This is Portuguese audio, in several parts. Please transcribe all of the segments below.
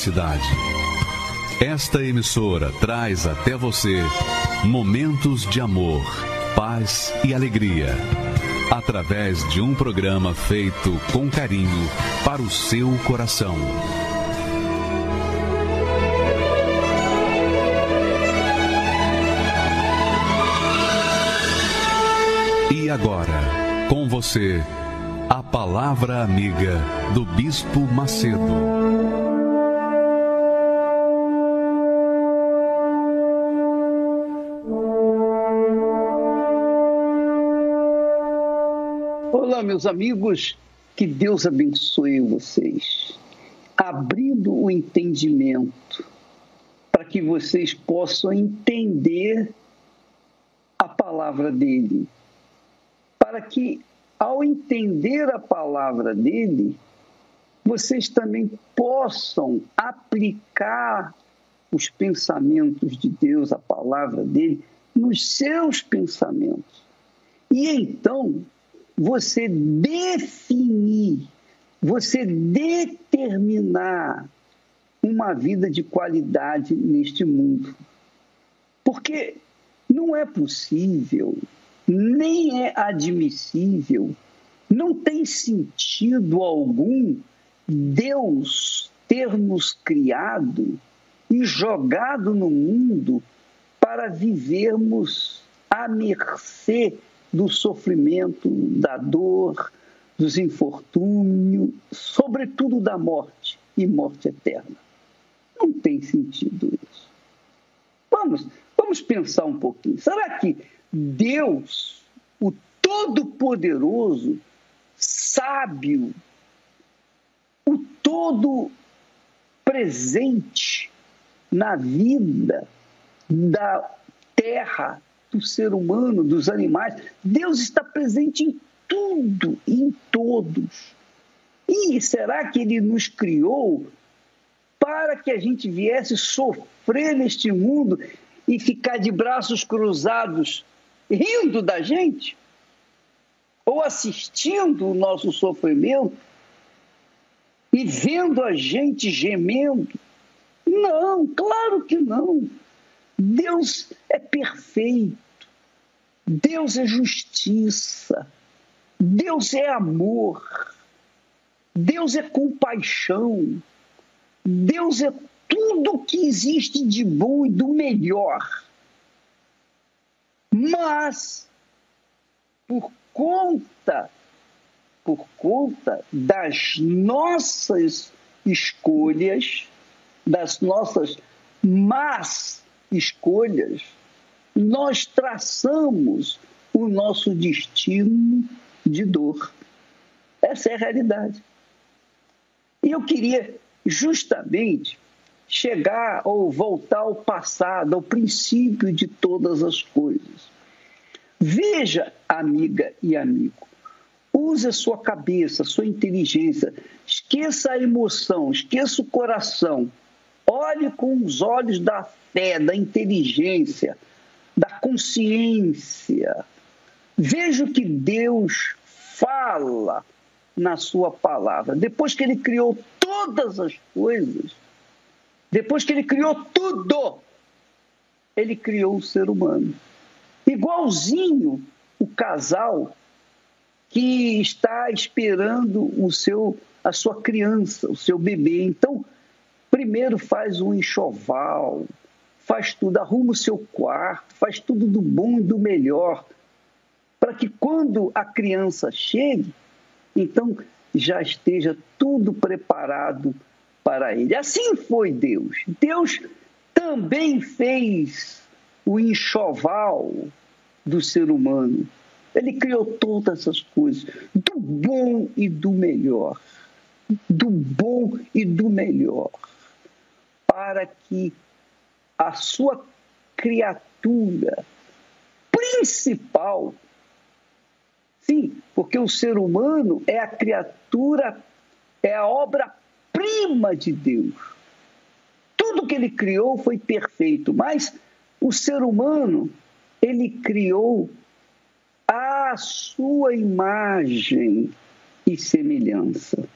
cidade. Esta emissora traz até você momentos de amor, paz e alegria. Através de um programa feito com carinho para o seu coração. E agora, com você, a Palavra Amiga do Bispo Macedo. Olá, meus amigos, que Deus abençoe vocês, abrindo o entendimento para que vocês possam entender a palavra dele, para que ao entender a palavra dele, vocês também possam aplicar os pensamentos de Deus, a palavra dele, nos seus pensamentos. E então você definir, você determinar uma vida de qualidade neste mundo. Porque não é possível, nem é admissível, não tem sentido algum Deus ter nos criado e jogado no mundo para vivermos à mercê do sofrimento, da dor, dos infortúnios, sobretudo da morte e morte eterna. Não tem sentido isso. Vamos, vamos pensar um pouquinho. Será que Deus, o Todo-Poderoso, sábio, o todo presente na vida da terra, do ser humano, dos animais. Deus está presente em tudo, em todos. E será que ele nos criou para que a gente viesse sofrer neste mundo e ficar de braços cruzados, rindo da gente? Ou assistindo o nosso sofrimento e vendo a gente gemendo? Não, claro que não. Deus é perfeito. Deus é justiça. Deus é amor. Deus é compaixão. Deus é tudo que existe de bom e do melhor. Mas, por conta, por conta das nossas escolhas, das nossas más escolhas, nós traçamos o nosso destino de dor. Essa é a realidade. E eu queria justamente chegar ou voltar ao passado, ao princípio de todas as coisas. Veja, amiga e amigo, use a sua cabeça, a sua inteligência, esqueça a emoção, esqueça o coração, olhe com os olhos da fé, da inteligência, da consciência. Veja o que Deus fala na sua palavra. Depois que ele criou todas as coisas, depois que ele criou tudo, ele criou o ser humano. Igualzinho o casal que está esperando o seu a sua criança, o seu bebê. Então, primeiro faz um enxoval, faz tudo, arruma o seu quarto, faz tudo do bom e do melhor, para que quando a criança chegue, então já esteja tudo preparado para ele. Assim foi Deus. Deus também fez o enxoval do ser humano. Ele criou todas essas coisas, do bom e do melhor. Do bom e do melhor. Para que a sua criatura principal. Sim, porque o ser humano é a criatura, é a obra-prima de Deus. Tudo que ele criou foi perfeito, mas o ser humano, ele criou a sua imagem e semelhança.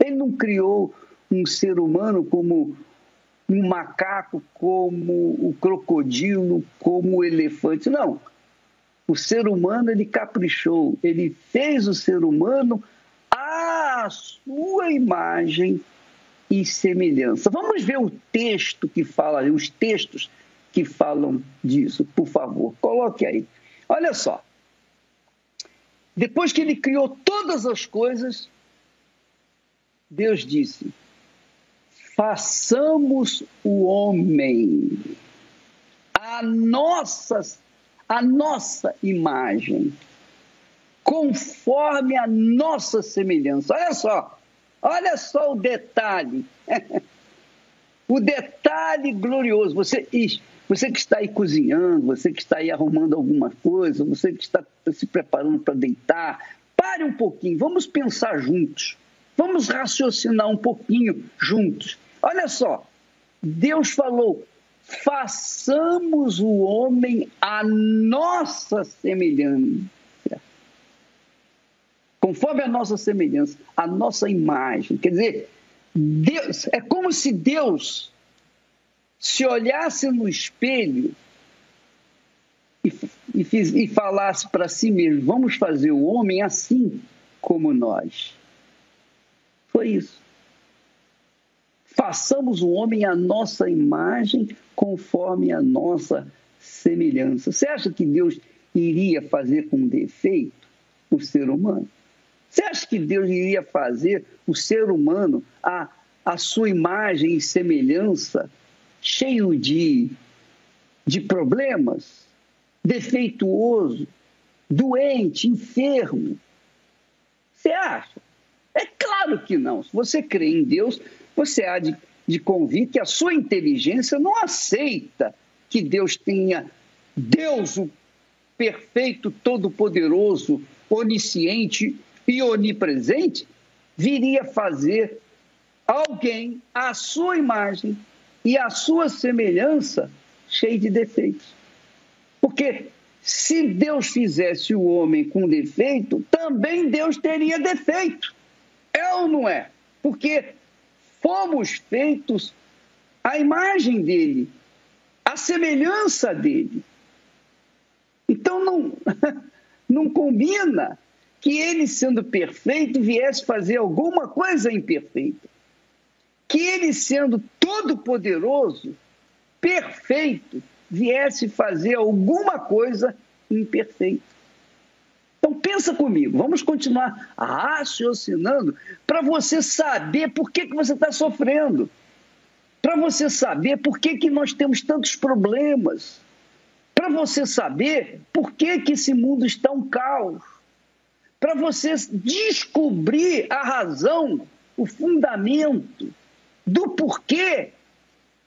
Ele não criou um ser humano como um macaco, como o crocodilo, como o elefante. Não. O ser humano ele caprichou, ele fez o ser humano à sua imagem e semelhança. Vamos ver o texto que fala, os textos que falam disso, por favor. Coloque aí. Olha só. Depois que ele criou todas as coisas, Deus disse: façamos o homem a nossa, a nossa imagem, conforme a nossa semelhança. Olha só, olha só o detalhe. o detalhe glorioso. Você, você que está aí cozinhando, você que está aí arrumando alguma coisa, você que está se preparando para deitar, pare um pouquinho, vamos pensar juntos. Vamos raciocinar um pouquinho juntos. Olha só, Deus falou: façamos o homem a nossa semelhança. Conforme a nossa semelhança, a nossa imagem. Quer dizer, Deus, é como se Deus se olhasse no espelho e, e, fiz, e falasse para si mesmo: vamos fazer o homem assim como nós. Foi isso façamos o homem à nossa imagem, conforme a nossa semelhança. Você acha que Deus iria fazer com defeito o ser humano? Você acha que Deus iria fazer o ser humano a, a sua imagem e semelhança cheio de, de problemas, defeituoso, doente, enfermo? Você acha? É claro que não. Se você crê em Deus, você há de, de convir que a sua inteligência não aceita que Deus tenha Deus, o perfeito, todo-poderoso, onisciente e onipresente, viria fazer alguém à sua imagem e à sua semelhança cheio de defeitos. Porque se Deus fizesse o homem com defeito, também Deus teria defeito. É ou não é? Porque fomos feitos à imagem dele, à semelhança dele. Então não, não combina que ele, sendo perfeito, viesse fazer alguma coisa imperfeita. Que ele, sendo todo-poderoso, perfeito, viesse fazer alguma coisa imperfeita. Então pensa comigo, vamos continuar raciocinando para você saber por que, que você está sofrendo, para você saber por que, que nós temos tantos problemas, para você saber por que, que esse mundo está um caos, para você descobrir a razão, o fundamento do porquê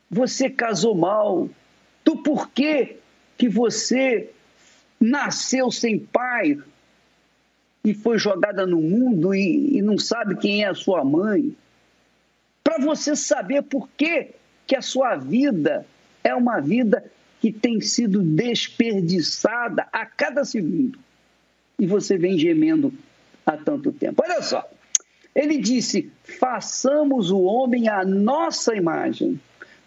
você casou mal, do porquê que você nasceu sem pai, e foi jogada no mundo e, e não sabe quem é a sua mãe. Para você saber por que, que a sua vida é uma vida que tem sido desperdiçada a cada segundo. E você vem gemendo há tanto tempo. Olha só, ele disse: façamos o homem à nossa imagem,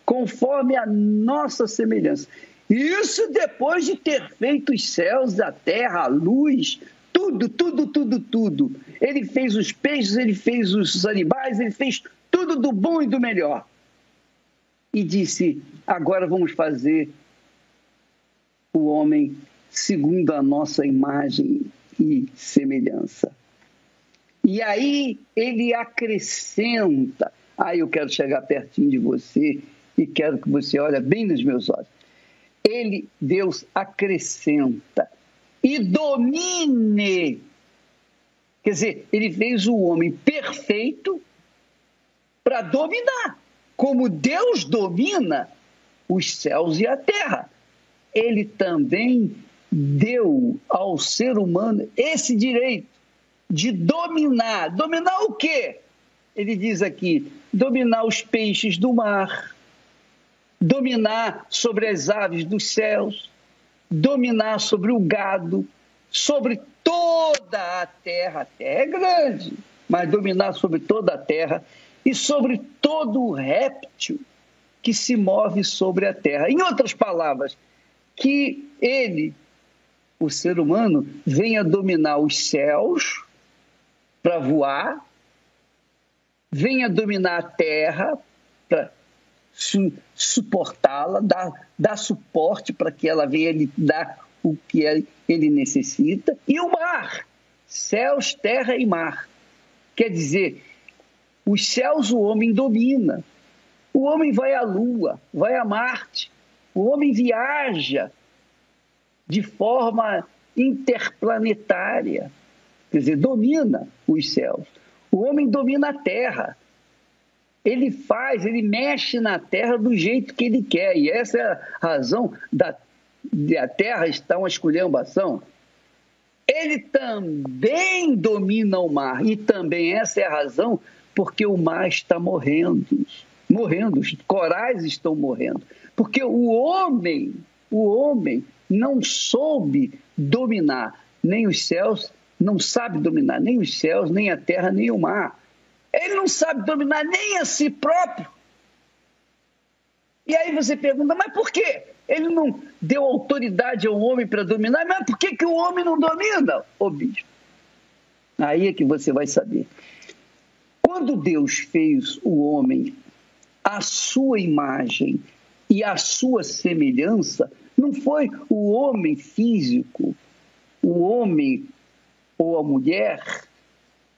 conforme a nossa semelhança. Isso depois de ter feito os céus, a terra, a luz, tudo, tudo, tudo, tudo. Ele fez os peixes, ele fez os animais, ele fez tudo do bom e do melhor. E disse: agora vamos fazer o homem segundo a nossa imagem e semelhança. E aí ele acrescenta. Aí ah, eu quero chegar pertinho de você e quero que você olhe bem nos meus olhos. Ele, Deus, acrescenta e domine. Quer dizer, ele fez o homem perfeito para dominar. Como Deus domina os céus e a terra, ele também deu ao ser humano esse direito de dominar. Dominar o quê? Ele diz aqui: dominar os peixes do mar, dominar sobre as aves dos céus, dominar sobre o gado, sobre toda a terra. A terra é grande, mas dominar sobre toda a terra e sobre todo o réptil que se move sobre a terra. Em outras palavras, que ele, o ser humano, venha dominar os céus para voar, venha dominar a terra para su suportá-la, dar, dar suporte para que ela venha lhe dar o que ele necessita, e o mar, céus, terra e mar. Quer dizer, os céus o homem domina. O homem vai à Lua, vai a Marte. O homem viaja de forma interplanetária. Quer dizer, domina os céus. O homem domina a Terra. Ele faz, ele mexe na Terra do jeito que ele quer. E essa é a razão da a Terra estar uma esculhambação. Ele também domina o mar. E também essa é a razão porque o mar está morrendo. Morrendo, os corais estão morrendo. Porque o homem, o homem não soube dominar nem os céus, não sabe dominar nem os céus, nem a terra, nem o mar. Ele não sabe dominar nem a si próprio. E aí você pergunta, mas por quê? Ele não deu autoridade ao homem para dominar, mas por que, que o homem não domina, ô bispo? Aí é que você vai saber. Quando Deus fez o homem à sua imagem e à sua semelhança, não foi o homem físico, o homem ou a mulher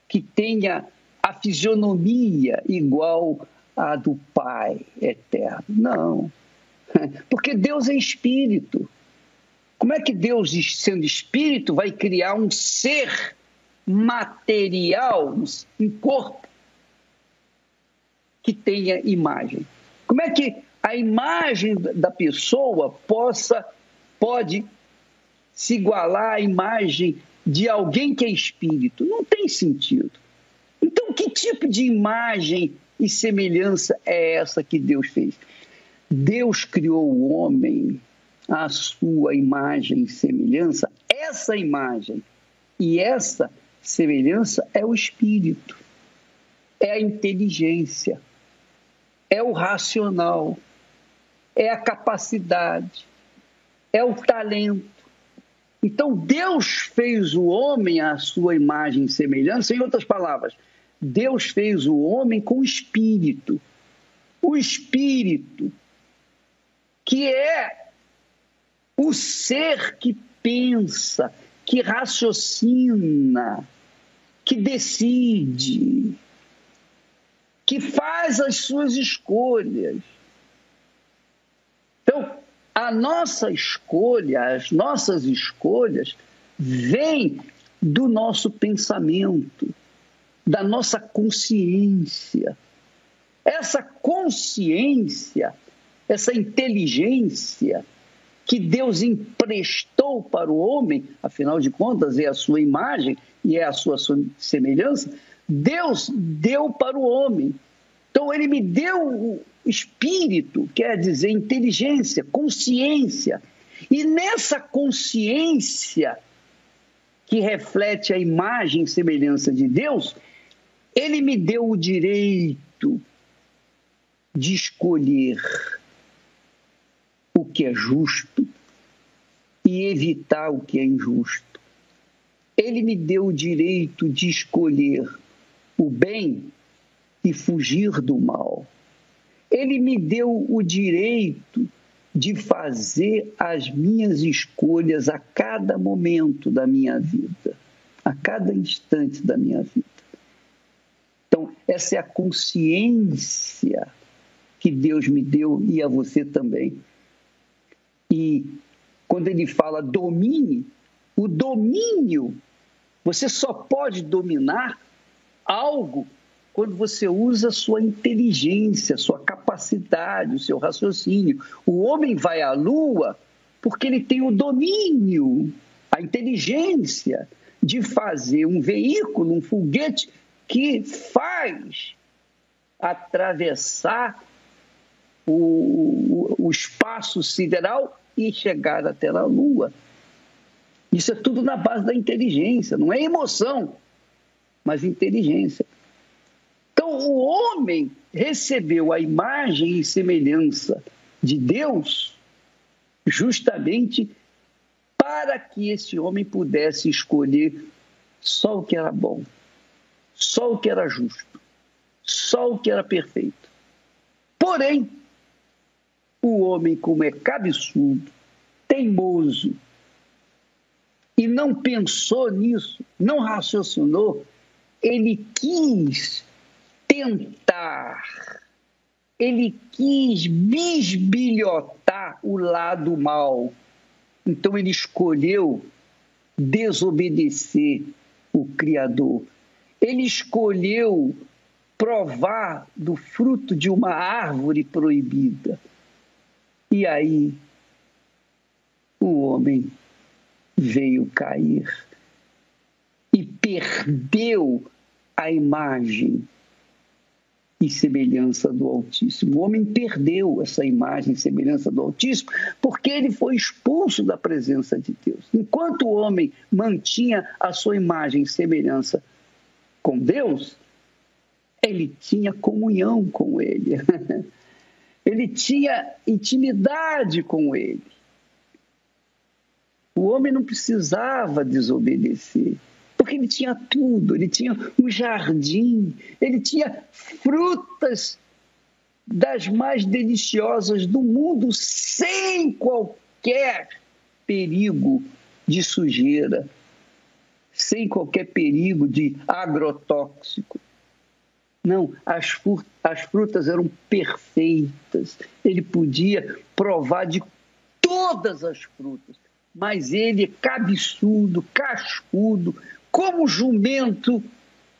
que tenha a fisionomia igual à do Pai eterno. Não. Porque Deus é espírito. Como é que Deus, sendo espírito, vai criar um ser material, um corpo, que tenha imagem. Como é que a imagem da pessoa possa pode se igualar à imagem de alguém que é espírito? Não tem sentido. Que tipo de imagem e semelhança é essa que Deus fez? Deus criou o homem à sua imagem e semelhança. Essa imagem e essa semelhança é o espírito, é a inteligência é o racional, é a capacidade, é o talento. Então Deus fez o homem à sua imagem e semelhança, em outras palavras, Deus fez o homem com espírito. O espírito, que é o ser que pensa, que raciocina, que decide, que faz as suas escolhas. Então, a nossa escolha, as nossas escolhas, vêm do nosso pensamento, da nossa consciência. Essa consciência, essa inteligência que Deus emprestou para o homem, afinal de contas é a sua imagem e é a sua semelhança, Deus deu para o homem. Então, ele me deu o espírito, quer dizer, inteligência, consciência. E nessa consciência, que reflete a imagem e semelhança de Deus, ele me deu o direito de escolher o que é justo e evitar o que é injusto. Ele me deu o direito de escolher o bem e fugir do mal. Ele me deu o direito de fazer as minhas escolhas a cada momento da minha vida, a cada instante da minha vida. Então, essa é a consciência que Deus me deu e a você também. E quando ele fala domine, o domínio, você só pode dominar algo quando você usa sua inteligência, sua capacidade, o seu raciocínio. O homem vai à lua porque ele tem o domínio, a inteligência de fazer um veículo, um foguete que faz atravessar o, o, espaço sideral e chegar até a Lua. Isso é tudo na base da inteligência, não é emoção mas inteligência. Então, o homem recebeu a imagem e semelhança de Deus justamente para que esse homem pudesse escolher só o que era bom, só o que era justo, só o que era perfeito. Porém, o homem, como é cabeçudo, teimoso, e não pensou nisso, não raciocinou, ele quis tentar, ele quis bisbilhotar o lado mal. Então ele escolheu desobedecer o Criador. Ele escolheu provar do fruto de uma árvore proibida. E aí o homem veio cair e perdeu a imagem e semelhança do Altíssimo. O homem perdeu essa imagem e semelhança do Altíssimo porque ele foi expulso da presença de Deus. Enquanto o homem mantinha a sua imagem e semelhança com Deus, ele tinha comunhão com ele. ele tinha intimidade com ele. O homem não precisava desobedecer porque ele tinha tudo, ele tinha um jardim, ele tinha frutas das mais deliciosas do mundo, sem qualquer perigo de sujeira, sem qualquer perigo de agrotóxico. Não, as, as frutas eram perfeitas. Ele podia provar de todas as frutas, mas ele, cabeçudo, cascudo, como jumento.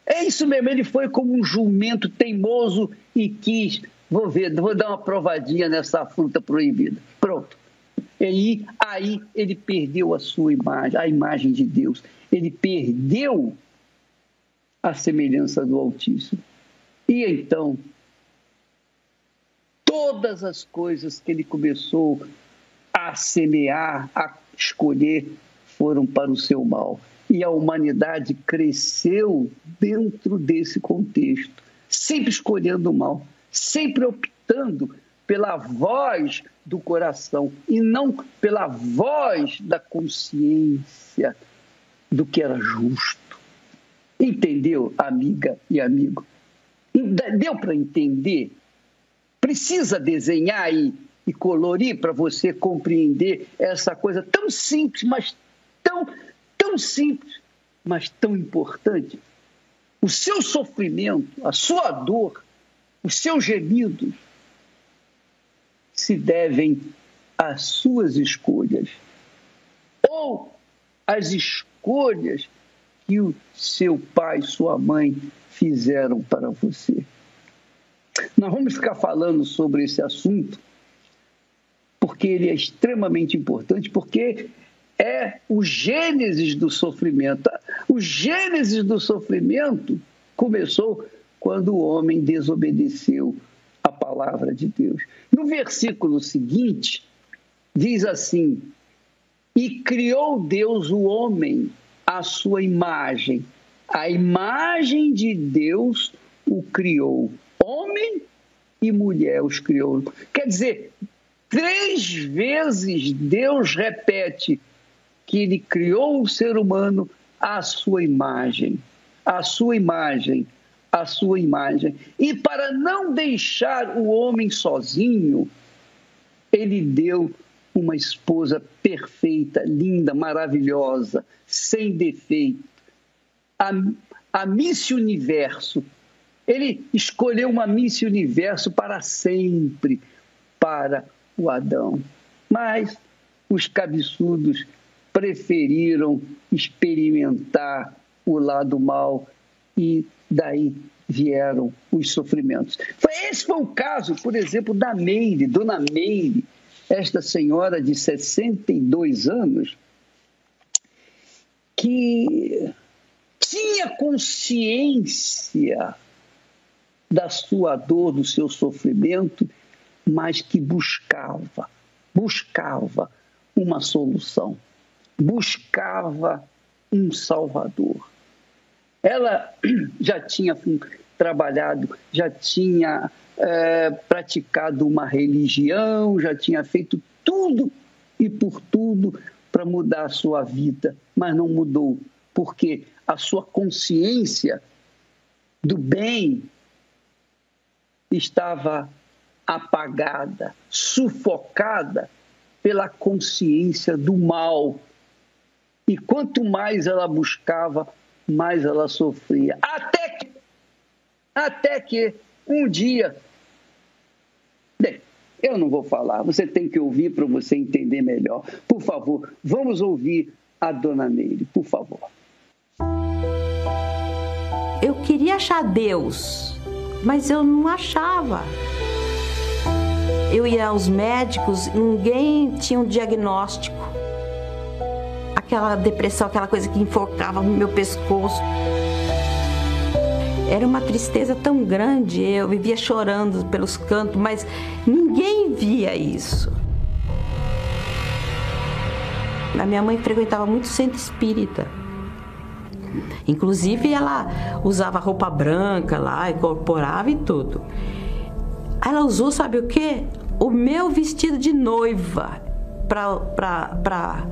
É isso mesmo, ele foi como um jumento teimoso e quis, vou ver, vou dar uma provadinha nessa fruta proibida. Pronto. E aí ele perdeu a sua imagem, a imagem de Deus. Ele perdeu a semelhança do Altíssimo. E então, todas as coisas que ele começou a semear, a escolher, foram para o seu mal. E a humanidade cresceu dentro desse contexto, sempre escolhendo o mal, sempre optando pela voz do coração e não pela voz da consciência do que era justo. Entendeu, amiga e amigo? Deu para entender? Precisa desenhar e, e colorir para você compreender essa coisa tão simples, mas tão tão simples, mas tão importante. O seu sofrimento, a sua dor, os seus gemidos se devem às suas escolhas ou às escolhas que o seu pai, sua mãe fizeram para você. Nós vamos ficar falando sobre esse assunto porque ele é extremamente importante, porque é o gênesis do sofrimento. O gênesis do sofrimento começou quando o homem desobedeceu palavra de Deus. No versículo seguinte, diz assim: E criou Deus o homem à sua imagem. A imagem de Deus o criou. Homem e mulher os criou. Quer dizer, três vezes Deus repete que ele criou o ser humano à sua imagem, à sua imagem, à sua imagem. E para não deixar o homem sozinho, ele deu uma esposa perfeita, linda, maravilhosa, sem defeito. A, a Miss Universo. Ele escolheu uma Miss Universo para sempre para o Adão. Mas os cabeçudos preferiram experimentar o lado mal e daí vieram os sofrimentos. Esse foi o caso, por exemplo, da Meire, Dona Meire, esta senhora de 62 anos, que tinha consciência da sua dor, do seu sofrimento, mas que buscava, buscava uma solução buscava um Salvador. Ela já tinha trabalhado, já tinha é, praticado uma religião, já tinha feito tudo e por tudo para mudar a sua vida, mas não mudou, porque a sua consciência do bem estava apagada, sufocada pela consciência do mal. E quanto mais ela buscava, mais ela sofria. Até que, até que um dia. Bem, eu não vou falar, você tem que ouvir para você entender melhor. Por favor, vamos ouvir a dona Meire, por favor. Eu queria achar Deus, mas eu não achava. Eu ia aos médicos, ninguém tinha um diagnóstico. Aquela depressão, aquela coisa que enforcava no meu pescoço. Era uma tristeza tão grande, eu vivia chorando pelos cantos, mas ninguém via isso. A minha mãe frequentava muito centro espírita. Inclusive, ela usava roupa branca lá, incorporava e tudo. Ela usou, sabe o que? o meu vestido de noiva para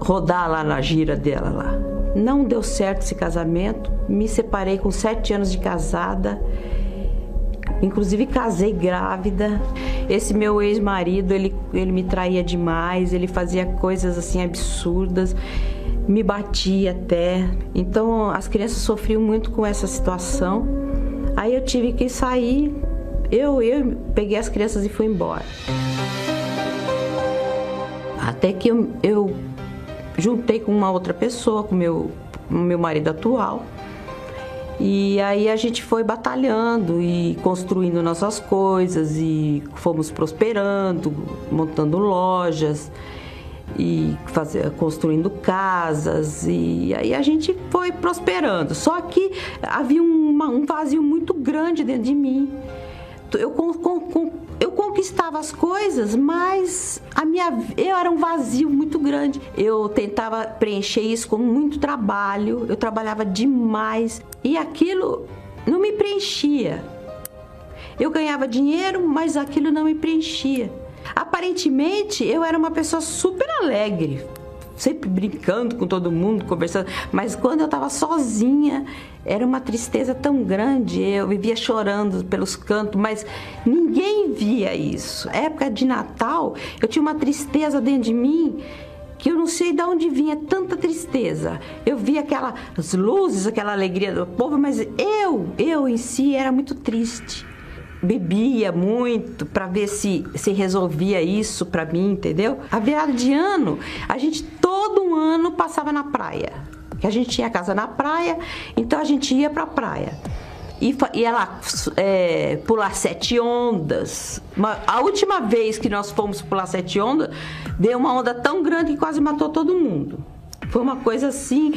rodar lá na gira dela lá. Não deu certo esse casamento, me separei com sete anos de casada, inclusive casei grávida. Esse meu ex-marido, ele, ele me traía demais, ele fazia coisas assim absurdas, me batia até. Então as crianças sofriam muito com essa situação. Aí eu tive que sair eu, eu peguei as crianças e fui embora. Até que eu, eu juntei com uma outra pessoa, com meu, meu marido atual. E aí a gente foi batalhando e construindo nossas coisas e fomos prosperando, montando lojas e fazer, construindo casas e aí a gente foi prosperando. Só que havia uma, um vazio muito grande dentro de mim eu, eu conquistava as coisas, mas a minha, eu era um vazio muito grande. Eu tentava preencher isso com muito trabalho, eu trabalhava demais e aquilo não me preenchia. Eu ganhava dinheiro, mas aquilo não me preenchia. Aparentemente, eu era uma pessoa super alegre, sempre brincando com todo mundo, conversando, mas quando eu estava sozinha, era uma tristeza tão grande, eu vivia chorando pelos cantos, mas ninguém via isso. Época de Natal, eu tinha uma tristeza dentro de mim que eu não sei de onde vinha tanta tristeza. Eu via aquelas luzes, aquela alegria do povo, mas eu, eu em si era muito triste bebia muito para ver se se resolvia isso para mim, entendeu? A virada de ano, a gente todo ano passava na praia. Que a gente tinha casa na praia, então a gente ia para a praia. E lá é, pular sete ondas. A última vez que nós fomos pular sete ondas, deu uma onda tão grande que quase matou todo mundo. Foi uma coisa assim,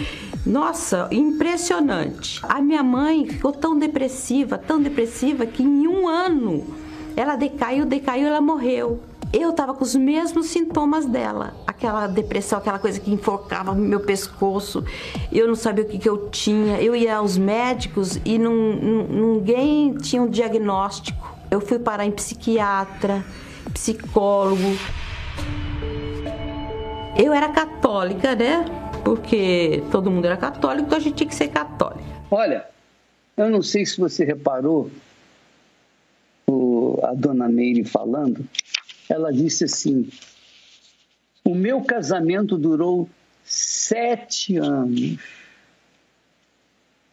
nossa, impressionante. A minha mãe ficou tão depressiva, tão depressiva, que em um ano ela decaiu, decaiu, ela morreu. Eu tava com os mesmos sintomas dela, aquela depressão, aquela coisa que enforcava meu pescoço. Eu não sabia o que, que eu tinha. Eu ia aos médicos e ninguém tinha um diagnóstico. Eu fui parar em psiquiatra, psicólogo. Eu era católica, né? porque todo mundo era católico, então a gente tinha que ser católico. Olha, eu não sei se você reparou o, a dona Meire falando, ela disse assim: o meu casamento durou sete anos.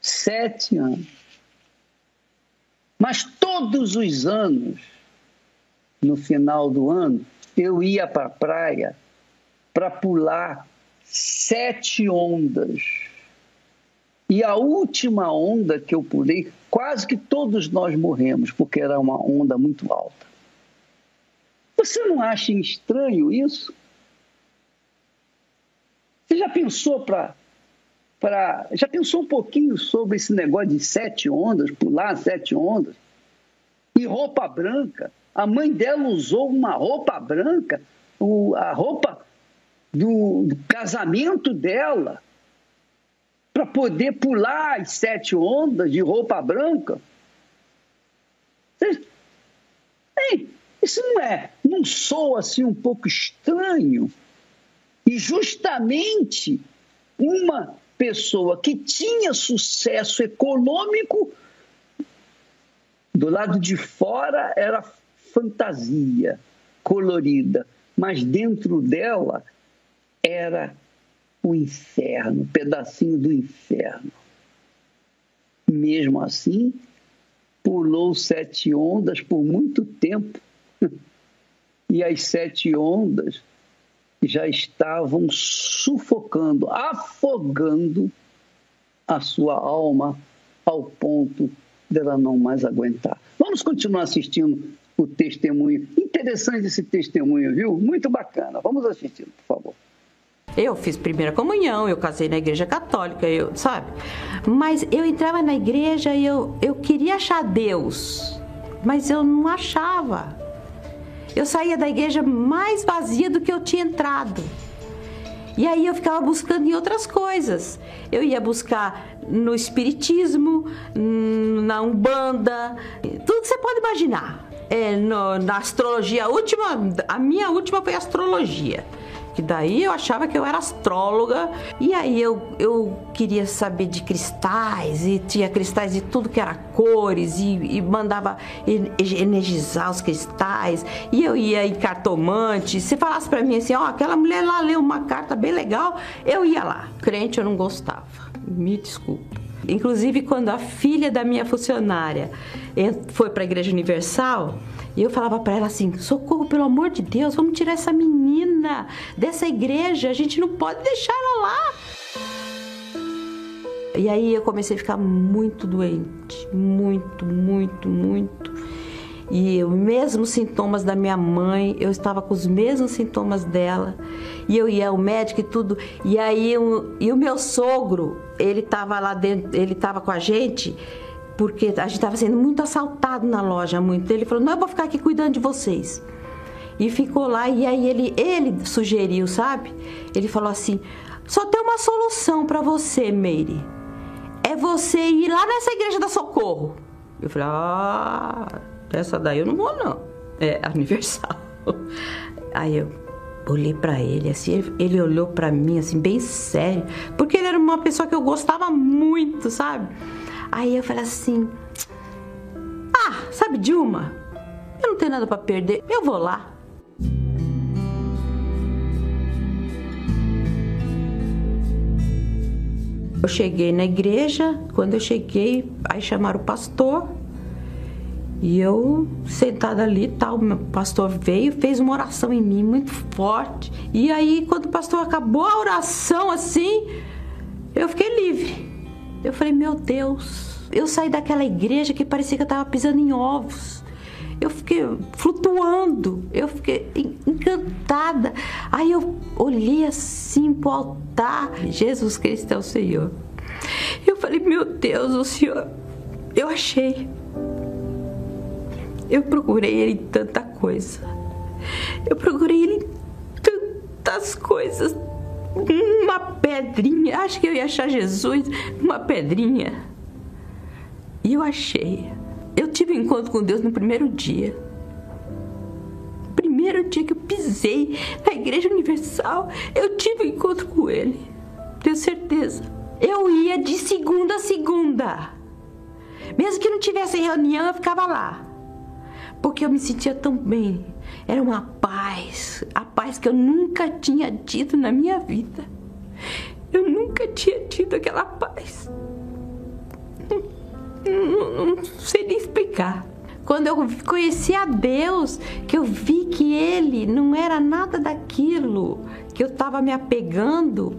Sete anos. Mas todos os anos, no final do ano, eu ia para a praia para pular sete ondas. E a última onda que eu pulei, quase que todos nós morremos, porque era uma onda muito alta. Você não acha estranho isso? Você já pensou para. Pra, já pensou um pouquinho sobre esse negócio de sete ondas, pular sete ondas? E roupa branca. A mãe dela usou uma roupa branca, o, a roupa do, do casamento dela. para poder pular as sete ondas de roupa branca. Ei, isso não é, não soa assim um pouco estranho? E justamente uma pessoa que tinha sucesso econômico, do lado de fora era fantasia colorida, mas dentro dela era o inferno, um pedacinho do inferno. Mesmo assim, pulou sete ondas por muito tempo. E as sete ondas já estavam sufocando, afogando a sua alma ao ponto dela não mais aguentar. Vamos continuar assistindo o testemunho. Interessante esse testemunho, viu? Muito bacana. Vamos assistir, por favor. Eu fiz primeira comunhão, eu casei na igreja católica, eu, sabe? Mas eu entrava na igreja e eu, eu queria achar Deus, mas eu não achava. Eu saía da igreja mais vazia do que eu tinha entrado. E aí eu ficava buscando em outras coisas. Eu ia buscar no espiritismo, na umbanda, tudo que você pode imaginar. É, no, na astrologia, a última, a minha última foi astrologia que daí eu achava que eu era astróloga e aí eu, eu queria saber de cristais e tinha cristais de tudo que era cores e, e mandava energizar os cristais e eu ia em cartomante. Se falasse para mim assim, ó, oh, aquela mulher lá leu uma carta bem legal, eu ia lá. Crente eu não gostava. Me desculpa. Inclusive quando a filha da minha funcionária foi para a Igreja Universal, e eu falava para ela assim: socorro, pelo amor de Deus, vamos tirar essa menina dessa igreja, a gente não pode deixar ela lá. E aí eu comecei a ficar muito doente, muito, muito, muito. E os mesmos sintomas da minha mãe, eu estava com os mesmos sintomas dela. E eu ia ao médico e tudo. E aí eu, e o meu sogro, ele estava lá dentro, ele estava com a gente porque a gente estava sendo muito assaltado na loja, muito. Ele falou: "Não, eu vou ficar aqui cuidando de vocês". E ficou lá e aí ele ele sugeriu, sabe? Ele falou assim: "Só tem uma solução para você, Meire. É você ir lá nessa igreja da Socorro". Eu falei: "Ah, essa daí eu não vou não. É aniversário". Aí eu olhei para ele assim, ele olhou para mim assim bem sério, porque ele era uma pessoa que eu gostava muito, sabe? Aí eu falei assim: Ah, sabe de uma? Eu não tenho nada para perder, eu vou lá. Eu cheguei na igreja, quando eu cheguei, aí chamaram o pastor. E eu sentada ali, tal, o pastor veio, fez uma oração em mim muito forte. E aí, quando o pastor acabou a oração assim, eu fiquei livre. Eu falei, meu Deus, eu saí daquela igreja que parecia que eu estava pisando em ovos. Eu fiquei flutuando, eu fiquei encantada. Aí eu olhei assim pro altar, Jesus Cristo é o Senhor. Eu falei, meu Deus, o Senhor, eu achei. Eu procurei Ele em tanta coisa. Eu procurei Ele em tantas coisas uma pedrinha. Acho que eu ia achar Jesus uma pedrinha. E eu achei. Eu tive um encontro com Deus no primeiro dia. Primeiro dia que eu pisei na Igreja Universal, eu tive um encontro com Ele. Tenho certeza. Eu ia de segunda a segunda. Mesmo que não tivesse reunião, eu ficava lá. Porque eu me sentia tão bem era uma paz, a paz que eu nunca tinha tido na minha vida. Eu nunca tinha tido aquela paz. Não, não, não sei nem explicar. Quando eu conheci a Deus, que eu vi que Ele não era nada daquilo que eu estava me apegando,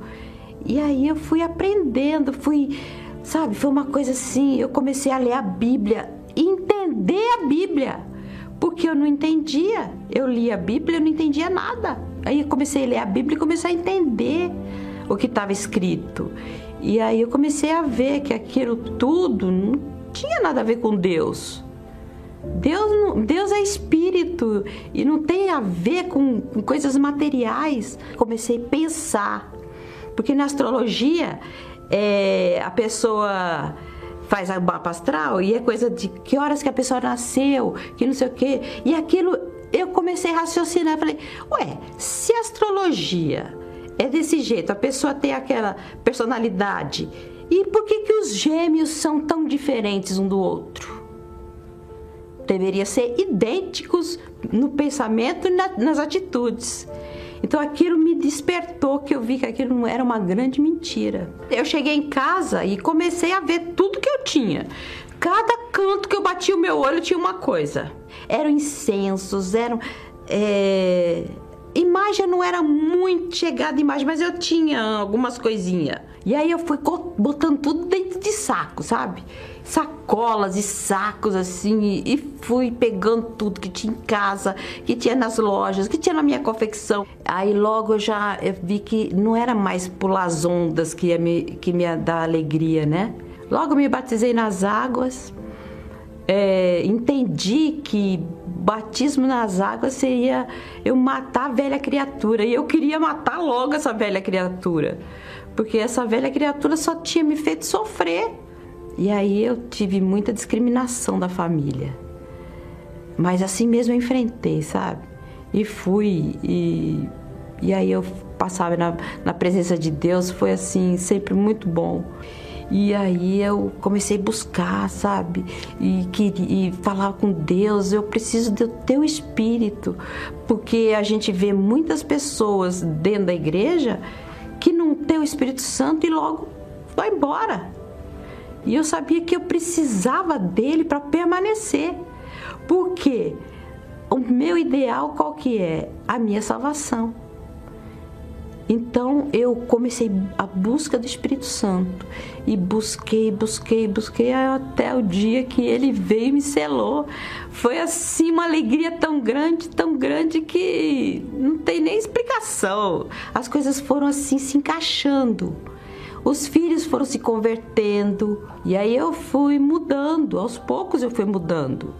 e aí eu fui aprendendo, fui, sabe, foi uma coisa assim. Eu comecei a ler a Bíblia, entender a Bíblia porque eu não entendia. Eu lia a Bíblia e não entendia nada. Aí eu comecei a ler a Bíblia e comecei a entender o que estava escrito. E aí eu comecei a ver que aquilo tudo não tinha nada a ver com Deus. Deus, Deus é espírito e não tem a ver com, com coisas materiais. Comecei a pensar, porque na astrologia é, a pessoa faz a mapa astral e é coisa de que horas que a pessoa nasceu, que não sei o quê. E aquilo eu comecei a raciocinar, falei, ué, se a astrologia é desse jeito, a pessoa tem aquela personalidade, e por que que os gêmeos são tão diferentes um do outro? Deveria ser idênticos no pensamento e na, nas atitudes. Então aquilo me despertou que eu vi que aquilo não era uma grande mentira. Eu cheguei em casa e comecei a ver tudo que eu tinha. Cada canto que eu batia o meu olho tinha uma coisa. Eram incensos, eram. É... Imagem não era muito chegada imagem, mas eu tinha algumas coisinhas. E aí eu fui botando tudo dentro de saco, sabe? Sacolas e sacos assim e fui pegando tudo que tinha em casa, que tinha nas lojas, que tinha na minha confecção. Aí logo eu já vi que não era mais pular as ondas que ia me, que me ia dar alegria, né? Logo me batizei nas águas, é, entendi que batismo nas águas seria eu matar a velha criatura e eu queria matar logo essa velha criatura, porque essa velha criatura só tinha me feito sofrer. E aí eu tive muita discriminação da família. Mas assim mesmo eu enfrentei, sabe? E fui, e, e aí eu passava na, na presença de Deus, foi assim, sempre muito bom. E aí eu comecei a buscar, sabe? E, e falar com Deus, eu preciso do teu espírito. Porque a gente vê muitas pessoas dentro da igreja que não tem o Espírito Santo e logo vai embora. E eu sabia que eu precisava dele para permanecer. Porque o meu ideal qual que é? A minha salvação. Então eu comecei a busca do Espírito Santo e busquei, busquei, busquei até o dia que ele veio e me selou. Foi assim uma alegria tão grande, tão grande que não tem nem explicação. As coisas foram assim se encaixando. Os filhos foram se convertendo e aí eu fui mudando, aos poucos eu fui mudando.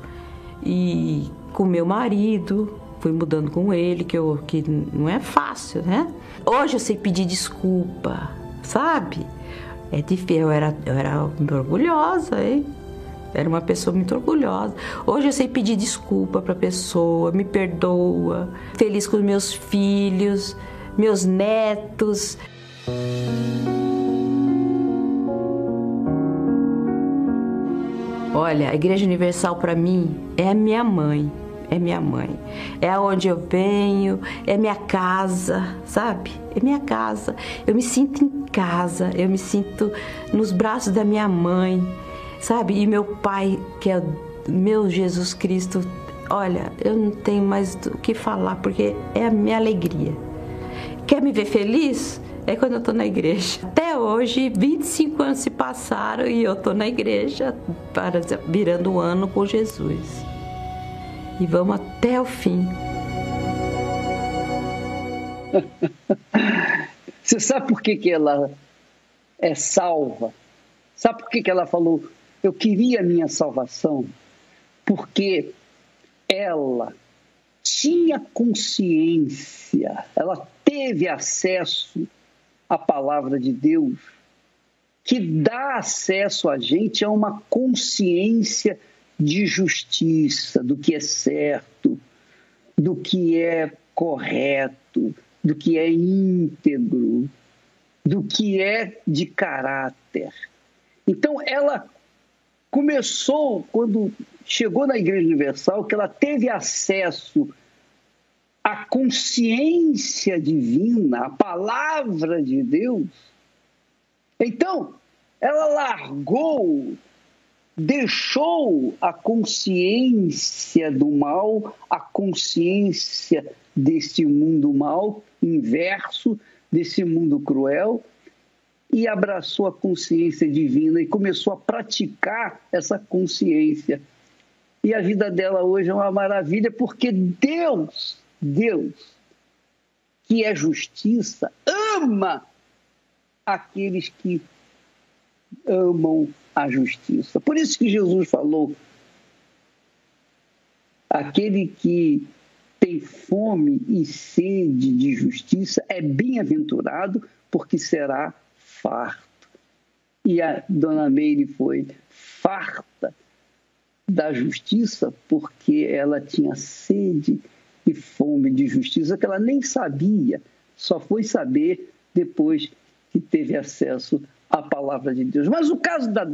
E com meu marido, fui mudando com ele, que, eu, que não é fácil, né? Hoje eu sei pedir desculpa, sabe? É difícil, eu era, eu era orgulhosa, hein? Era uma pessoa muito orgulhosa. Hoje eu sei pedir desculpa para a pessoa, me perdoa. Feliz com meus filhos, meus netos. Olha, a Igreja Universal para mim é minha mãe, é minha mãe. É aonde eu venho, é minha casa, sabe? É minha casa. Eu me sinto em casa, eu me sinto nos braços da minha mãe, sabe? E meu pai, que é meu Jesus Cristo, olha, eu não tenho mais o que falar porque é a minha alegria. Quer me ver feliz? É quando eu estou na igreja. Até hoje, 25 anos se passaram e eu estou na igreja, para, virando o ano com Jesus. E vamos até o fim. Você sabe por que, que ela é salva? Sabe por que, que ela falou, eu queria a minha salvação? Porque ela tinha consciência, ela teve acesso a palavra de Deus, que dá acesso a gente a uma consciência de justiça, do que é certo, do que é correto, do que é íntegro, do que é de caráter. Então, ela começou, quando chegou na Igreja Universal, que ela teve acesso a consciência divina, a palavra de Deus. Então, ela largou, deixou a consciência do mal, a consciência desse mundo mal, inverso desse mundo cruel, e abraçou a consciência divina e começou a praticar essa consciência. E a vida dela hoje é uma maravilha porque Deus Deus, que é justiça, ama aqueles que amam a justiça. Por isso que Jesus falou: aquele que tem fome e sede de justiça é bem-aventurado, porque será farto. E a dona Meire foi farta da justiça porque ela tinha sede e fome de justiça que ela nem sabia, só foi saber depois que teve acesso à palavra de Deus. Mas o caso da,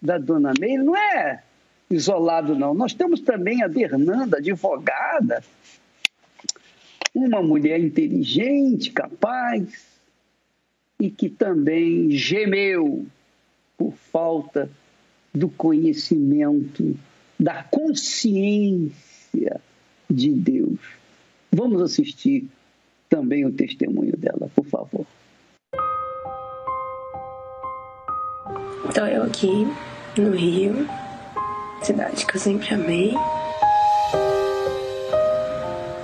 da dona Meire não é isolado, não. Nós temos também a Bernanda, advogada, uma mulher inteligente, capaz, e que também gemeu por falta do conhecimento, da consciência de Deus. Vamos assistir também o testemunho dela, por favor. Então, eu aqui no Rio, cidade que eu sempre amei,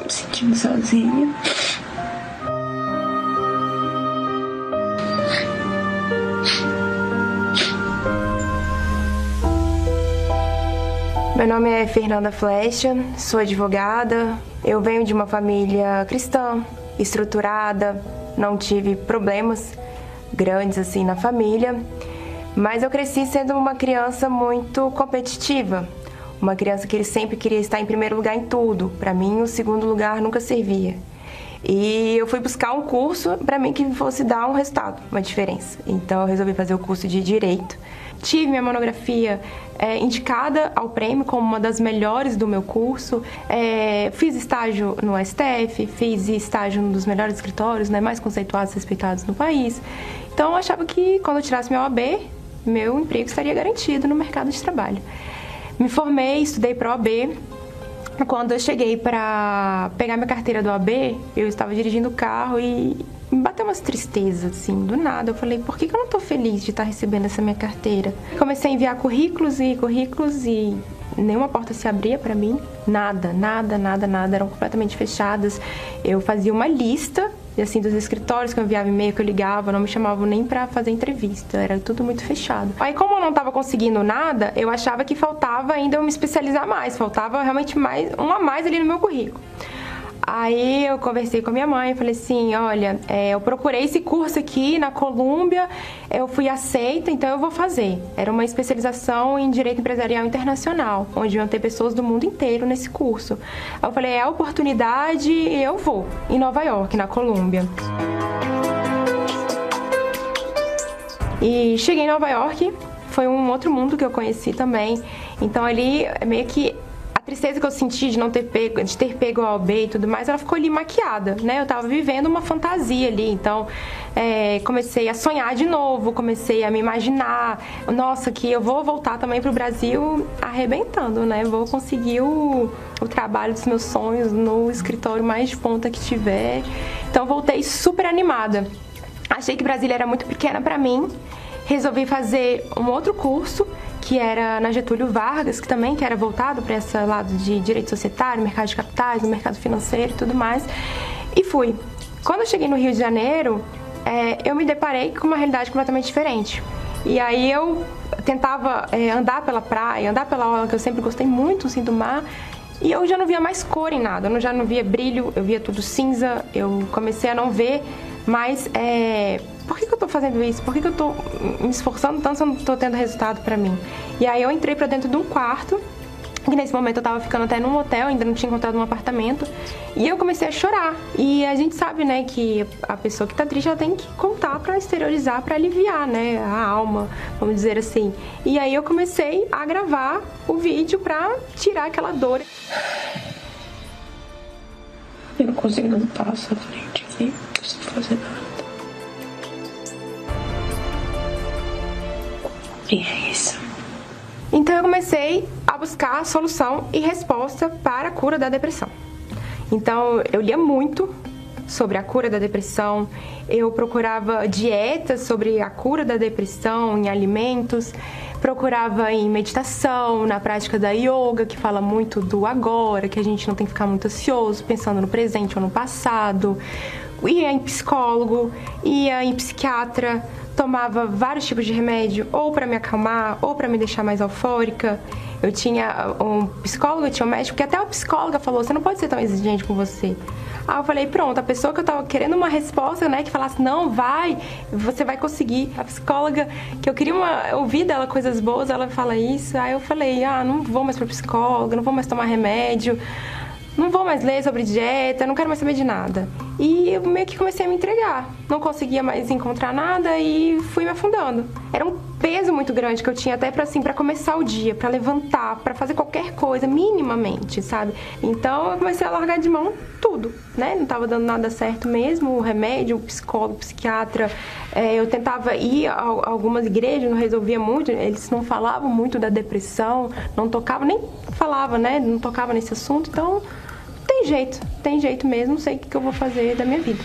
me sentindo sozinha. Meu nome é Fernanda Flecha, sou advogada. Eu venho de uma família cristã, estruturada, não tive problemas grandes assim na família, mas eu cresci sendo uma criança muito competitiva, uma criança que sempre queria estar em primeiro lugar em tudo. Para mim, o segundo lugar nunca servia. E eu fui buscar um curso para mim que fosse dar um resultado, uma diferença. Então eu resolvi fazer o curso de direito tive minha monografia é, indicada ao prêmio como uma das melhores do meu curso. É, fiz estágio no STF, fiz estágio num dos melhores escritórios, né, mais conceituados e respeitados no país. Então eu achava que quando eu tirasse meu AB, meu emprego estaria garantido no mercado de trabalho. Me formei, estudei para o AB. Quando eu cheguei para pegar minha carteira do AB, eu estava dirigindo o carro e me bateu umas tristezas, assim, do nada. Eu falei, por que, que eu não tô feliz de estar recebendo essa minha carteira? Comecei a enviar currículos e currículos e nenhuma porta se abria para mim. Nada, nada, nada, nada. Eram completamente fechadas. Eu fazia uma lista assim, dos escritórios que eu enviava e-mail, que eu ligava, não me chamavam nem para fazer entrevista, era tudo muito fechado. Aí, como eu não estava conseguindo nada, eu achava que faltava ainda eu me especializar mais, faltava realmente mais, um a mais ali no meu currículo. Aí eu conversei com a minha mãe falei assim: olha, é, eu procurei esse curso aqui na Colômbia, eu fui aceita, então eu vou fazer. Era uma especialização em Direito Empresarial Internacional, onde iam ter pessoas do mundo inteiro nesse curso. Aí eu falei: é a oportunidade, eu vou, em Nova York, na Colômbia. E cheguei em Nova York, foi um outro mundo que eu conheci também. Então ali meio que tristeza que eu senti de não ter pego, de ter pego o OB e tudo mais, ela ficou ali maquiada, né? Eu tava vivendo uma fantasia ali, então é, comecei a sonhar de novo, comecei a me imaginar, nossa, que eu vou voltar também pro Brasil arrebentando, né? Vou conseguir o, o trabalho dos meus sonhos no escritório mais de ponta que tiver. Então voltei super animada. Achei que Brasília era muito pequena para mim. Resolvi fazer um outro curso que era na Getúlio Vargas, que também que era voltado para esse lado de direito societário, mercado de capitais, mercado financeiro e tudo mais. E fui. Quando eu cheguei no Rio de Janeiro, é, eu me deparei com uma realidade completamente diferente. E aí eu tentava é, andar pela praia, andar pela orla, que eu sempre gostei muito assim, do mar, e eu já não via mais cor em nada, eu já não via brilho, eu via tudo cinza, eu comecei a não ver mais é, por que, que eu tô fazendo isso? Por que, que eu tô me esforçando tanto se eu não tô tendo resultado para mim? E aí eu entrei para dentro de um quarto que nesse momento eu tava ficando até num hotel, ainda não tinha encontrado um apartamento, e eu comecei a chorar. E a gente sabe, né, que a pessoa que tá triste ela tem que contar para exteriorizar, para aliviar, né, a alma, vamos dizer assim. E aí eu comecei a gravar o vídeo para tirar aquela dor. Eu não consigo passo à frente aqui, não consigo fazer nada. E é isso. Então eu comecei a buscar solução e resposta para a cura da depressão. Então eu lia muito sobre a cura da depressão, eu procurava dietas sobre a cura da depressão em alimentos, procurava em meditação, na prática da yoga, que fala muito do agora, que a gente não tem que ficar muito ansioso, pensando no presente ou no passado ia em psicólogo, ia em psiquiatra, tomava vários tipos de remédio, ou para me acalmar, ou para me deixar mais eufórica. Eu tinha um psicólogo, eu tinha um médico, que até a psicóloga falou: você não pode ser tão exigente com você. Aí eu falei, pronto, a pessoa que eu tava querendo uma resposta, né, que falasse, não, vai, você vai conseguir. A psicóloga, que eu queria uma, ouvir dela coisas boas, ela fala isso. Aí eu falei, ah, não vou mais pra psicóloga, não vou mais tomar remédio não vou mais ler sobre dieta, não quero mais saber de nada. E eu meio que comecei a me entregar. Não conseguia mais encontrar nada e fui me afundando. Era um peso muito grande que eu tinha até para assim, para começar o dia, para levantar, para fazer qualquer coisa minimamente, sabe? Então eu comecei a largar de mão tudo, né? Não estava dando nada certo mesmo, o remédio, o psicólogo, o psiquiatra. É, eu tentava ir a algumas igrejas, não resolvia muito, eles não falavam muito da depressão, não tocavam, nem falava, né? Não tocava nesse assunto, então tem jeito, tem jeito mesmo, sei o que eu vou fazer da minha vida.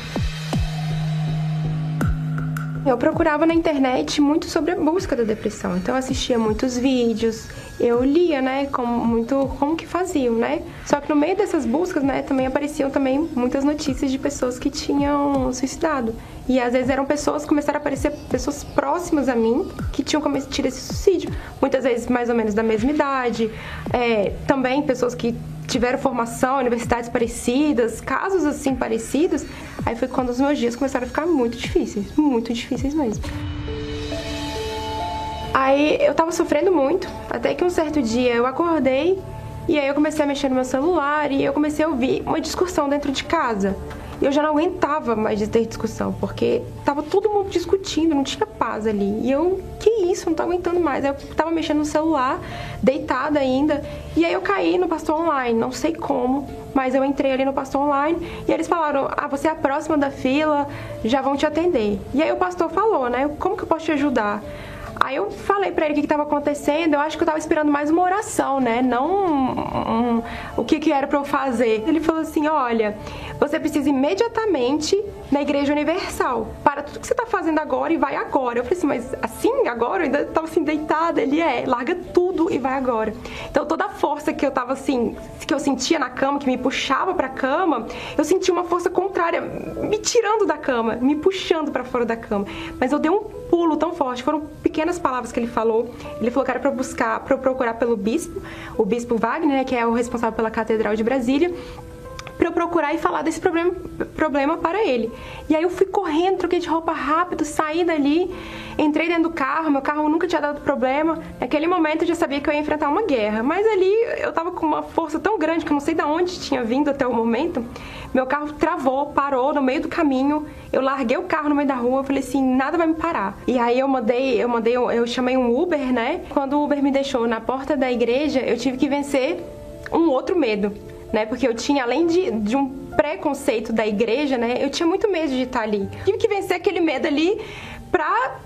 Eu procurava na internet muito sobre a busca da depressão, então eu assistia muitos vídeos, eu lia, né, como muito como que faziam, né? Só que no meio dessas buscas, né, também apareciam também muitas notícias de pessoas que tinham suicidado. E às vezes eram pessoas, começaram a aparecer pessoas próximas a mim que tinham cometido esse suicídio. Muitas vezes mais ou menos da mesma idade. É, também pessoas que tiveram formação, universidades parecidas, casos assim parecidos. Aí foi quando os meus dias começaram a ficar muito difíceis, muito difíceis mesmo. Aí eu tava sofrendo muito, até que um certo dia eu acordei e aí eu comecei a mexer no meu celular e eu comecei a ouvir uma discussão dentro de casa eu já não aguentava mais de ter discussão, porque tava todo mundo discutindo, não tinha paz ali. E eu, que isso, não tô aguentando mais. Eu tava mexendo no celular, deitada ainda, e aí eu caí no pastor online, não sei como, mas eu entrei ali no pastor online e eles falaram: "Ah, você é a próxima da fila, já vão te atender". E aí o pastor falou, né? Como que eu posso te ajudar? Aí eu falei para ele o que estava acontecendo. Eu acho que eu estava esperando mais uma oração, né? Não um, um, o que, que era para eu fazer. Ele falou assim: olha, você precisa imediatamente na Igreja Universal. Para tudo que você está fazendo agora e vai agora. Eu falei assim, mas assim, agora? Eu ainda estava assim deitada. Ele é, larga tudo e vai agora. Então toda a força que eu estava assim, que eu sentia na cama, que me puxava para a cama, eu sentia uma força contrária, me tirando da cama, me puxando para fora da cama. Mas eu dei um pulo tão forte, foram pequenas palavras que ele falou. Ele falou que era para buscar, para procurar pelo bispo, o bispo Wagner, né, que é o responsável pela Catedral de Brasília para eu procurar e falar desse problema, problema para ele. E aí eu fui correndo, troquei de roupa rápido, saí dali, entrei dentro do carro, meu carro nunca tinha dado problema. Naquele momento eu já sabia que eu ia enfrentar uma guerra, mas ali eu tava com uma força tão grande que eu não sei de onde tinha vindo até o momento. Meu carro travou, parou no meio do caminho. Eu larguei o carro no meio da rua, falei assim, nada vai me parar. E aí eu mandei, eu mandei, eu chamei um Uber, né? Quando o Uber me deixou na porta da igreja, eu tive que vencer um outro medo né? Porque eu tinha, além de, de um preconceito da igreja, né? Eu tinha muito medo de estar ali. Tive que vencer aquele medo ali pra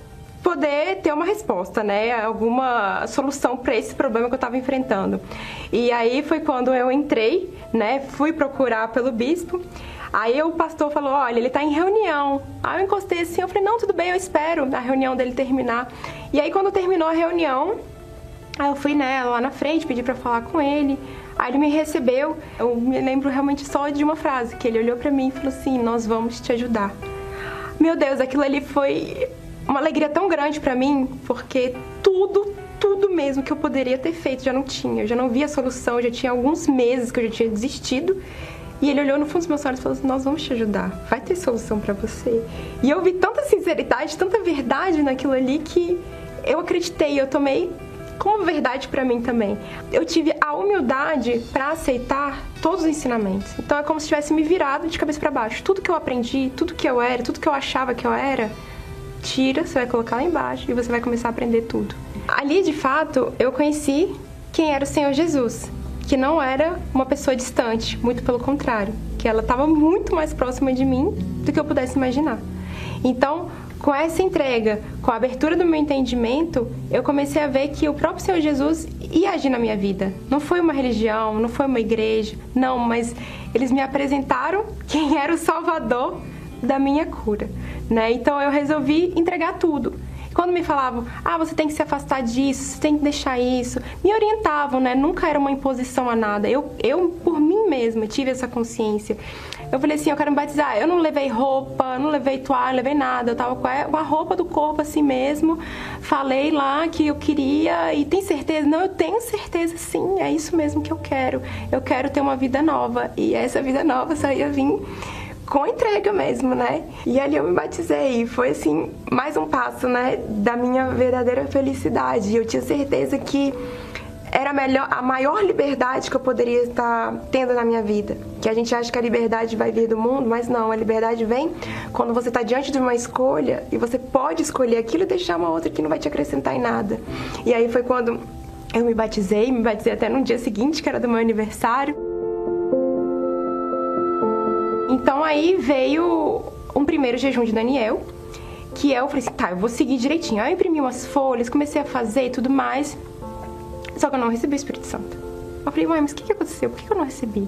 poder ter uma resposta, né? Alguma solução para esse problema que eu estava enfrentando. E aí foi quando eu entrei, né? Fui procurar pelo bispo. Aí o pastor falou: Olha, ele está em reunião. Aí eu encostei assim, eu falei: Não, tudo bem, eu espero a reunião dele terminar. E aí, quando terminou a reunião, aí eu fui né, lá na frente, pedi para falar com ele. Aí ele me recebeu, eu me lembro realmente só de uma frase, que ele olhou para mim e falou assim: "Nós vamos te ajudar". Meu Deus, aquilo ali foi uma alegria tão grande para mim, porque tudo, tudo mesmo que eu poderia ter feito já não tinha. Eu já não via solução, já tinha alguns meses que eu já tinha desistido. E ele olhou no fundo dos meus olhos e falou assim: Nós vamos te ajudar, vai ter solução para você. E eu vi tanta sinceridade, tanta verdade naquilo ali que eu acreditei, eu tomei como verdade para mim também. Eu tive a humildade para aceitar todos os ensinamentos. Então é como se tivesse me virado de cabeça para baixo. Tudo que eu aprendi, tudo que eu era, tudo que eu achava que eu era, tira, você vai colocar lá embaixo e você vai começar a aprender tudo. Ali, de fato, eu conheci quem era o Senhor Jesus, que não era uma pessoa distante, muito pelo contrário, que ela estava muito mais próxima de mim do que eu pudesse imaginar. Então, com essa entrega, com a abertura do meu entendimento, eu comecei a ver que o próprio Senhor Jesus ia agir na minha vida. Não foi uma religião, não foi uma igreja, não, mas eles me apresentaram quem era o Salvador da minha cura, né? Então eu resolvi entregar tudo. Quando me falavam, ah, você tem que se afastar disso, você tem que deixar isso, me orientavam, né? Nunca era uma imposição a nada. Eu, eu por mim mesma, tive essa consciência. Eu falei assim, eu quero me batizar. Eu não levei roupa, não levei toalha, levei nada. Eu tava com a roupa do corpo assim mesmo. Falei lá que eu queria e tem certeza? Não, eu tenho certeza sim, é isso mesmo que eu quero. Eu quero ter uma vida nova. E essa vida nova só ia vir com entrega mesmo, né? E ali eu me batizei foi assim, mais um passo, né, da minha verdadeira felicidade. Eu tinha certeza que era a, melhor, a maior liberdade que eu poderia estar tendo na minha vida. Que a gente acha que a liberdade vai vir do mundo, mas não, a liberdade vem quando você está diante de uma escolha e você pode escolher aquilo e deixar uma outra que não vai te acrescentar em nada. E aí foi quando eu me batizei, me batizei até no dia seguinte, que era do meu aniversário. Então aí veio um primeiro jejum de Daniel, que eu falei assim, tá, eu vou seguir direitinho. Aí eu imprimi umas folhas, comecei a fazer e tudo mais. Só que eu não recebi o Espírito Santo. Eu falei, mãe, mas o que, que aconteceu? Por que, que eu não recebi?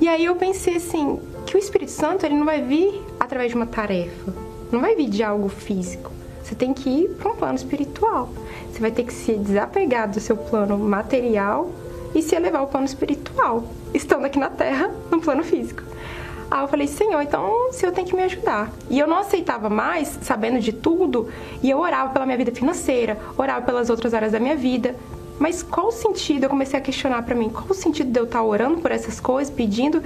E aí eu pensei assim, que o Espírito Santo ele não vai vir através de uma tarefa, não vai vir de algo físico. Você tem que ir para um plano espiritual. Você vai ter que se desapegar do seu plano material e se elevar ao plano espiritual, estando aqui na Terra, no plano físico. Aí eu falei, Senhor, então o Senhor tem que me ajudar. E eu não aceitava mais, sabendo de tudo, e eu orava pela minha vida financeira, orava pelas outras áreas da minha vida, mas qual o sentido? Eu comecei a questionar para mim, qual o sentido de eu estar orando por essas coisas, pedindo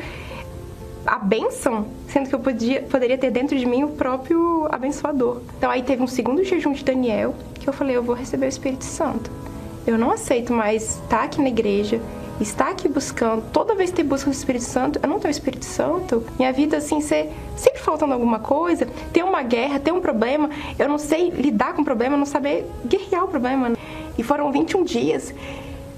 a bênção, sendo que eu podia, poderia ter dentro de mim o próprio abençoador. Então aí teve um segundo jejum de Daniel, que eu falei, eu vou receber o Espírito Santo. Eu não aceito mais estar aqui na igreja, estar aqui buscando, toda vez ter busca do Espírito Santo, eu não tenho o Espírito Santo, minha vida assim, ser sempre faltando alguma coisa, ter uma guerra, ter um problema, eu não sei lidar com o problema, não saber guerrear o problema. E foram 21 dias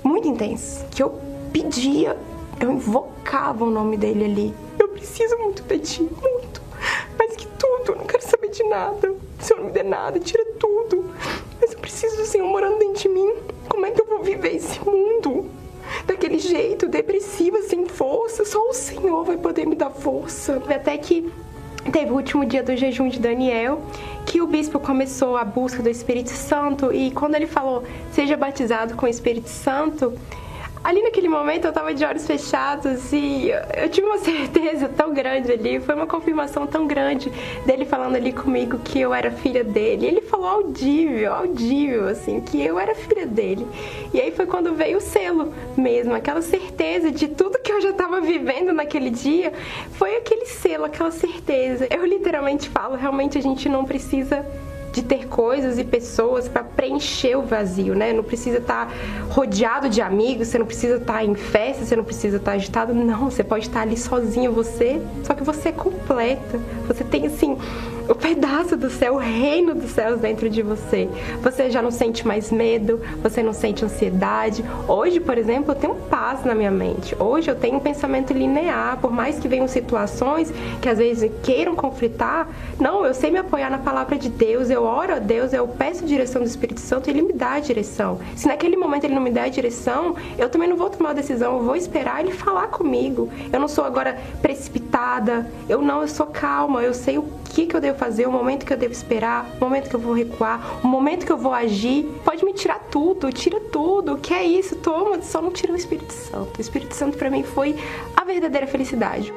muito intensos que eu pedia, eu invocava o nome dele ali. Eu preciso muito ti, muito. Mais que tudo, eu não quero saber de nada. O Senhor não me dê nada, tira tudo. Mas eu preciso do Senhor morando dentro de mim. Como é que eu vou viver esse mundo? Daquele jeito, depressiva, sem força. Só o Senhor vai poder me dar força. Até que teve o último dia do jejum de Daniel, que o bispo começou a busca do Espírito Santo e quando ele falou seja batizado com o Espírito Santo, ali naquele momento eu estava de olhos fechados e eu tive uma certeza tão grande ali, foi uma confirmação tão grande dele falando ali comigo que eu era filha dele. Ele falou audível, audível, assim, que eu era filha dele. E aí foi quando veio o selo mesmo, aquela certeza de tudo que eu já estava vivendo naquele dia, foi aquele selo, aquela certeza. Eu literalmente falo, realmente a gente não precisa de ter coisas e pessoas para preencher o vazio, né? Não precisa estar tá rodeado de amigos, você não precisa estar tá em festa, você não precisa estar tá agitado. Não, você pode estar ali sozinho, você, só que você é completa. Você tem assim o pedaço do céu, o reino dos céus dentro de você. Você já não sente mais medo, você não sente ansiedade. Hoje, por exemplo, eu tenho paz na minha mente. Hoje eu tenho um pensamento linear, por mais que venham situações que às vezes queiram conflitar. Não, eu sei me apoiar na palavra de Deus, eu oro a Deus, eu peço a direção do Espírito Santo e ele me dá a direção. Se naquele momento ele não me der a direção, eu também não vou tomar a decisão, eu vou esperar ele falar comigo. Eu não sou agora precipitada, eu não, eu sou calma, eu sei o que, que eu devo fazer, o momento que eu devo esperar, o momento que eu vou recuar, o momento que eu vou agir. Pode me tirar tudo, tira tudo. Que é isso? Toma, só não tira o Espírito Santo. O Espírito Santo para mim foi a verdadeira felicidade.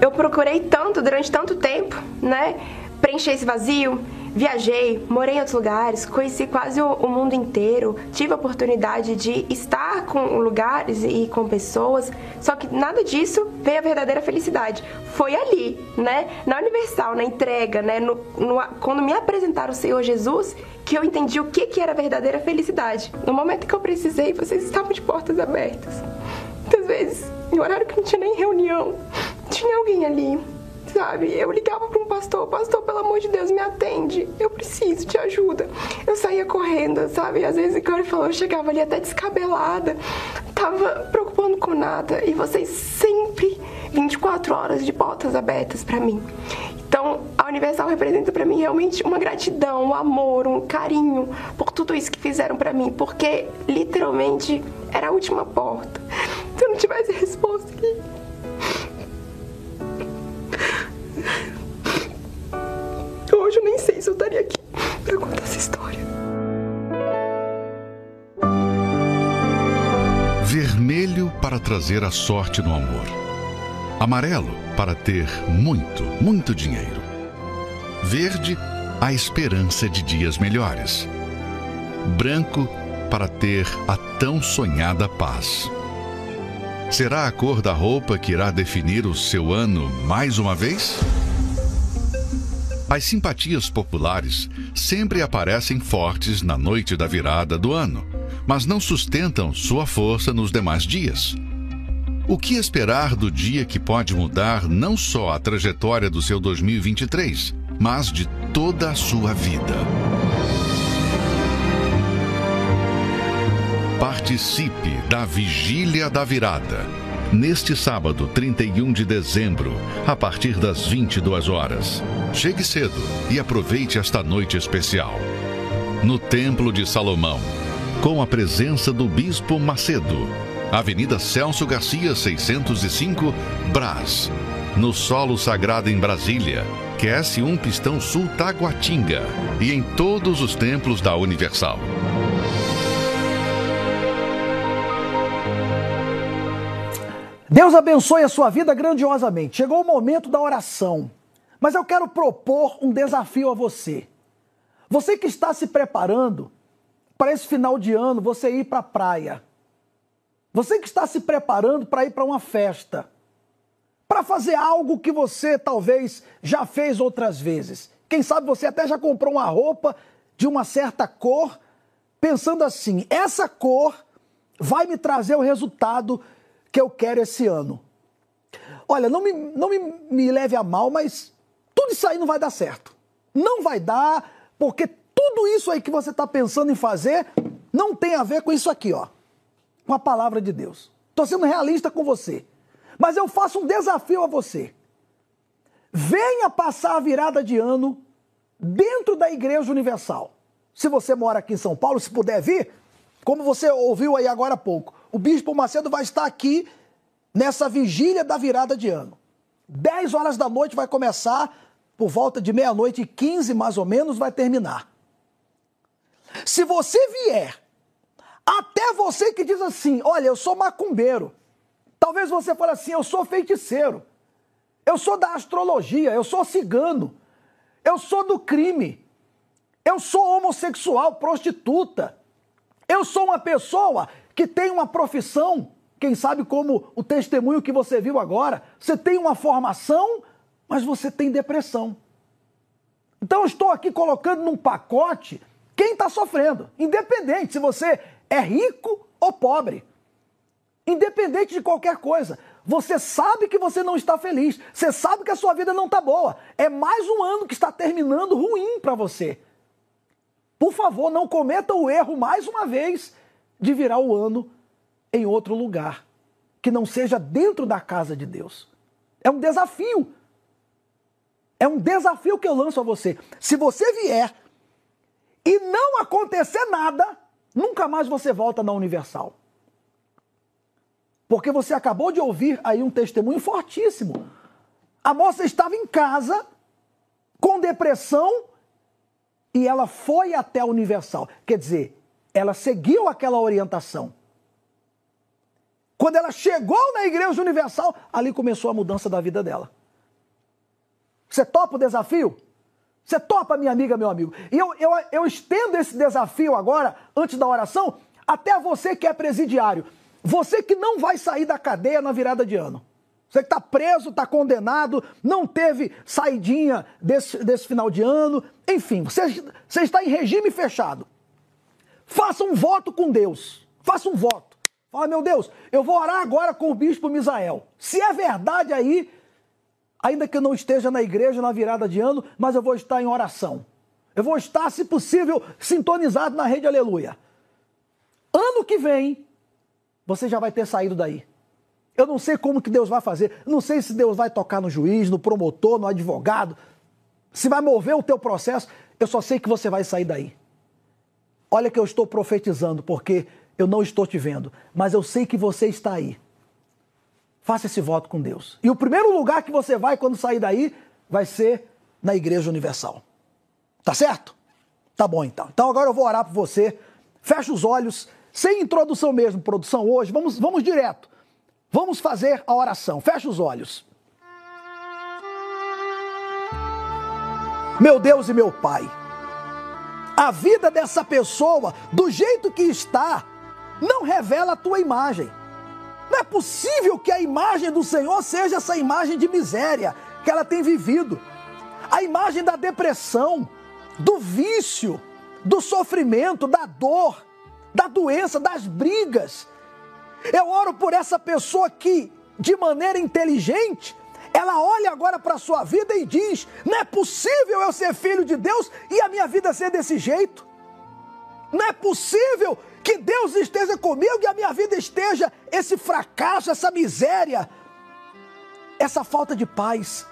Eu procurei tanto durante tanto tempo, né? Preencher esse vazio, Viajei, morei em outros lugares, conheci quase o, mundo inteiro, tive a oportunidade de estar com lugares e com pessoas, só que nada disso veio a verdadeira felicidade. Foi ali, né? Na Universal, na entrega, né? No, no, quando me apresentaram o Senhor Jesus, que eu entendi o que, que era verdadeira felicidade. No momento que eu precisei, vocês estavam de portas abertas. Muitas vezes, em horário que não tinha nem reunião, tinha alguém ali sabe? Eu ligava para um pastor, pastor, pelo amor de Deus, me atende, eu preciso de ajuda. Eu saía correndo, sabe? Às vezes, como ele falou, eu chegava ali até descabelada, tava preocupando com nada. E vocês sempre 24 horas de portas abertas para mim. Então, a Universal representa para mim realmente uma gratidão, um amor, um carinho por tudo isso que fizeram para mim, porque literalmente era a última porta. Se eu não tivesse resposta aqui, hoje eu estaria aqui para contar essa história. Vermelho para trazer a sorte no amor. Amarelo para ter muito, muito dinheiro. Verde, a esperança de dias melhores. Branco para ter a tão sonhada paz. Será a cor da roupa que irá definir o seu ano mais uma vez? As simpatias populares sempre aparecem fortes na noite da virada do ano, mas não sustentam sua força nos demais dias. O que esperar do dia que pode mudar não só a trajetória do seu 2023, mas de toda a sua vida? Participe da Vigília da Virada. Neste sábado, 31 de dezembro, a partir das 22 horas. Chegue cedo e aproveite esta noite especial. No Templo de Salomão, com a presença do Bispo Macedo, Avenida Celso Garcia, 605, Brás. No Solo Sagrado em Brasília, QS1 Pistão Sul Taguatinga e em todos os templos da Universal. Deus abençoe a sua vida grandiosamente. Chegou o momento da oração. Mas eu quero propor um desafio a você. Você que está se preparando para esse final de ano, você ir para a praia. Você que está se preparando para ir para uma festa. Para fazer algo que você talvez já fez outras vezes. Quem sabe você até já comprou uma roupa de uma certa cor, pensando assim: essa cor vai me trazer o resultado que eu quero esse ano. Olha, não me, não me, me leve a mal, mas tudo isso aí não vai dar certo. Não vai dar, porque tudo isso aí que você está pensando em fazer não tem a ver com isso aqui, ó. Com a palavra de Deus. Estou sendo realista com você. Mas eu faço um desafio a você. Venha passar a virada de ano dentro da Igreja Universal. Se você mora aqui em São Paulo, se puder vir, como você ouviu aí agora há pouco, o Bispo Macedo vai estar aqui nessa vigília da virada de ano. 10 horas da noite vai começar, por volta de meia-noite e 15 mais ou menos, vai terminar. Se você vier, até você que diz assim: olha, eu sou macumbeiro. Talvez você fale assim: eu sou feiticeiro. Eu sou da astrologia, eu sou cigano. Eu sou do crime. Eu sou homossexual, prostituta. Eu sou uma pessoa que tem uma profissão, quem sabe como o testemunho que você viu agora, você tem uma formação, mas você tem depressão. Então estou aqui colocando num pacote quem está sofrendo, independente se você é rico ou pobre. Independente de qualquer coisa. Você sabe que você não está feliz. Você sabe que a sua vida não está boa. É mais um ano que está terminando ruim para você. Por favor, não cometa o erro mais uma vez de virar o ano em outro lugar, que não seja dentro da casa de Deus. É um desafio. É um desafio que eu lanço a você. Se você vier e não acontecer nada, nunca mais você volta na Universal. Porque você acabou de ouvir aí um testemunho fortíssimo. A moça estava em casa com depressão e ela foi até a Universal. Quer dizer, ela seguiu aquela orientação. Quando ela chegou na Igreja Universal, ali começou a mudança da vida dela. Você topa o desafio? Você topa, minha amiga, meu amigo? E eu, eu, eu estendo esse desafio agora, antes da oração, até você que é presidiário. Você que não vai sair da cadeia na virada de ano. Você que está preso, está condenado, não teve saidinha desse, desse final de ano. Enfim, você, você está em regime fechado. Faça um voto com Deus. Faça um voto. Fala, meu Deus, eu vou orar agora com o bispo Misael. Se é verdade aí, ainda que eu não esteja na igreja na virada de ano, mas eu vou estar em oração. Eu vou estar, se possível, sintonizado na rede Aleluia. Ano que vem, você já vai ter saído daí. Eu não sei como que Deus vai fazer. Não sei se Deus vai tocar no juiz, no promotor, no advogado. Se vai mover o teu processo. Eu só sei que você vai sair daí. Olha que eu estou profetizando, porque eu não estou te vendo, mas eu sei que você está aí. Faça esse voto com Deus. E o primeiro lugar que você vai quando sair daí vai ser na Igreja Universal. Tá certo? Tá bom então. Então agora eu vou orar por você. Fecha os olhos, sem introdução mesmo, produção hoje. Vamos, vamos direto. Vamos fazer a oração. Fecha os olhos. Meu Deus e meu Pai, a vida dessa pessoa, do jeito que está, não revela a tua imagem. Não é possível que a imagem do Senhor seja essa imagem de miséria que ela tem vivido. A imagem da depressão, do vício, do sofrimento, da dor, da doença, das brigas. Eu oro por essa pessoa que, de maneira inteligente, ela olha agora para a sua vida e diz: não é possível eu ser filho de Deus e a minha vida ser desse jeito. Não é possível que Deus esteja comigo e a minha vida esteja esse fracasso, essa miséria, essa falta de paz.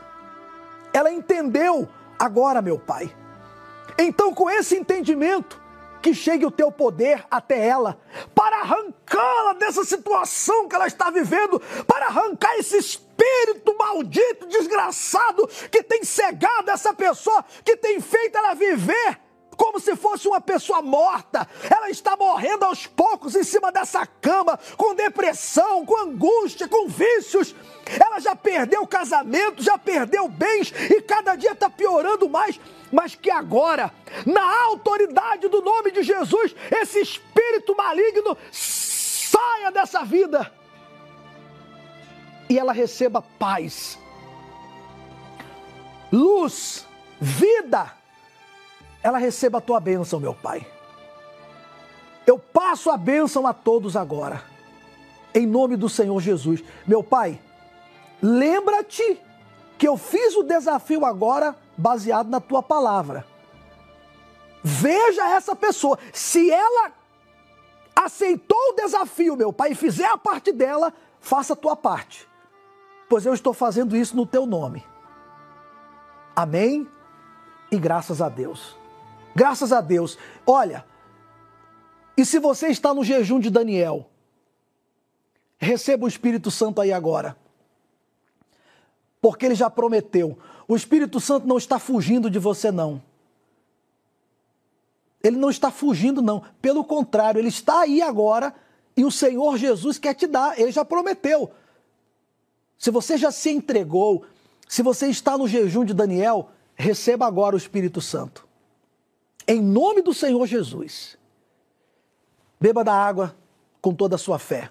Ela entendeu agora, meu Pai. Então, com esse entendimento, que chegue o teu poder até ela, para arrancá-la dessa situação que ela está vivendo, para arrancar esse espírito maldito, desgraçado, que tem cegado essa pessoa, que tem feito ela viver como se fosse uma pessoa morta. Ela está morrendo aos poucos em cima dessa cama, com depressão, com angústia, com vícios. Ela já perdeu o casamento, já perdeu bens e cada dia está piorando mais. Mas que agora, na autoridade do nome de Jesus, esse espírito maligno saia dessa vida e ela receba paz, luz, vida ela receba a tua bênção, meu Pai. Eu passo a bênção a todos agora, em nome do Senhor Jesus. Meu Pai, lembra-te que eu fiz o desafio agora baseado na tua palavra. Veja essa pessoa, se ela aceitou o desafio, meu Pai, e fizer a parte dela, faça a tua parte, pois eu estou fazendo isso no teu nome. Amém e graças a Deus. Graças a Deus. Olha, e se você está no jejum de Daniel, receba o Espírito Santo aí agora. Porque ele já prometeu. O Espírito Santo não está fugindo de você, não. Ele não está fugindo, não. Pelo contrário, ele está aí agora e o Senhor Jesus quer te dar. Ele já prometeu. Se você já se entregou, se você está no jejum de Daniel, receba agora o Espírito Santo em nome do Senhor Jesus. Beba da água com toda a sua fé.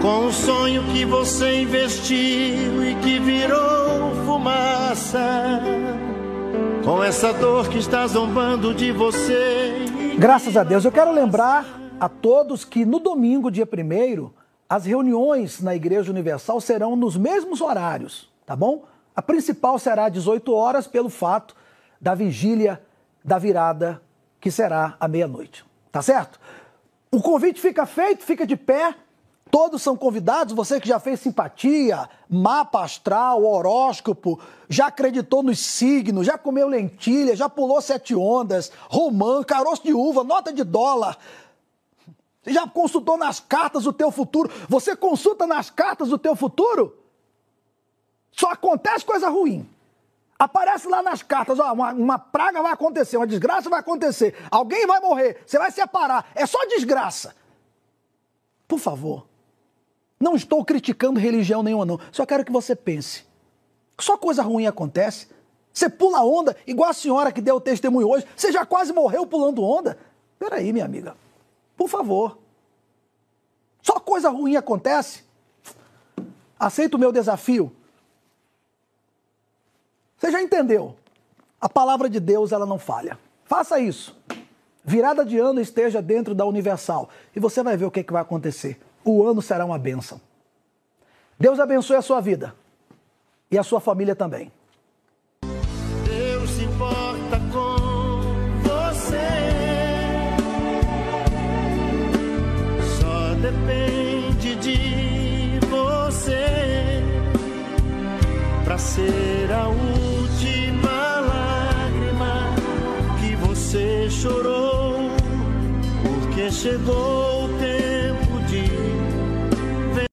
com o sonho que você investiu e que virou fumaça. Com essa dor que está zombando de você. Graças a Deus, eu quero lembrar a todos que no domingo, dia 1 as reuniões na Igreja Universal serão nos mesmos horários, tá bom? A principal será às 18 horas, pelo fato da vigília da virada, que será à meia-noite. Tá certo? O convite fica feito, fica de pé. Todos são convidados, você que já fez simpatia, mapa astral, horóscopo, já acreditou nos signos, já comeu lentilha, já pulou sete ondas, romã, caroço de uva, nota de dólar. Já consultou nas cartas o teu futuro? Você consulta nas cartas o teu futuro? Só acontece coisa ruim. Aparece lá nas cartas, ó, uma, uma, praga vai acontecer, uma desgraça vai acontecer, alguém vai morrer, você vai separar. É só desgraça. Por favor, não estou criticando religião nenhuma, não. Só quero que você pense. Só coisa ruim acontece. Você pula onda, igual a senhora que deu o testemunho hoje. Você já quase morreu pulando onda. Peraí, minha amiga. Por favor. Só coisa ruim acontece. Aceita o meu desafio. Você já entendeu? A palavra de Deus, ela não falha. Faça isso. Virada de ano esteja dentro da Universal e você vai ver o que, é que vai acontecer o ano será uma bênção. Deus abençoe a sua vida e a sua família também. Deus se importa com você. Só depende de você para ser a última lágrima que você chorou porque chegou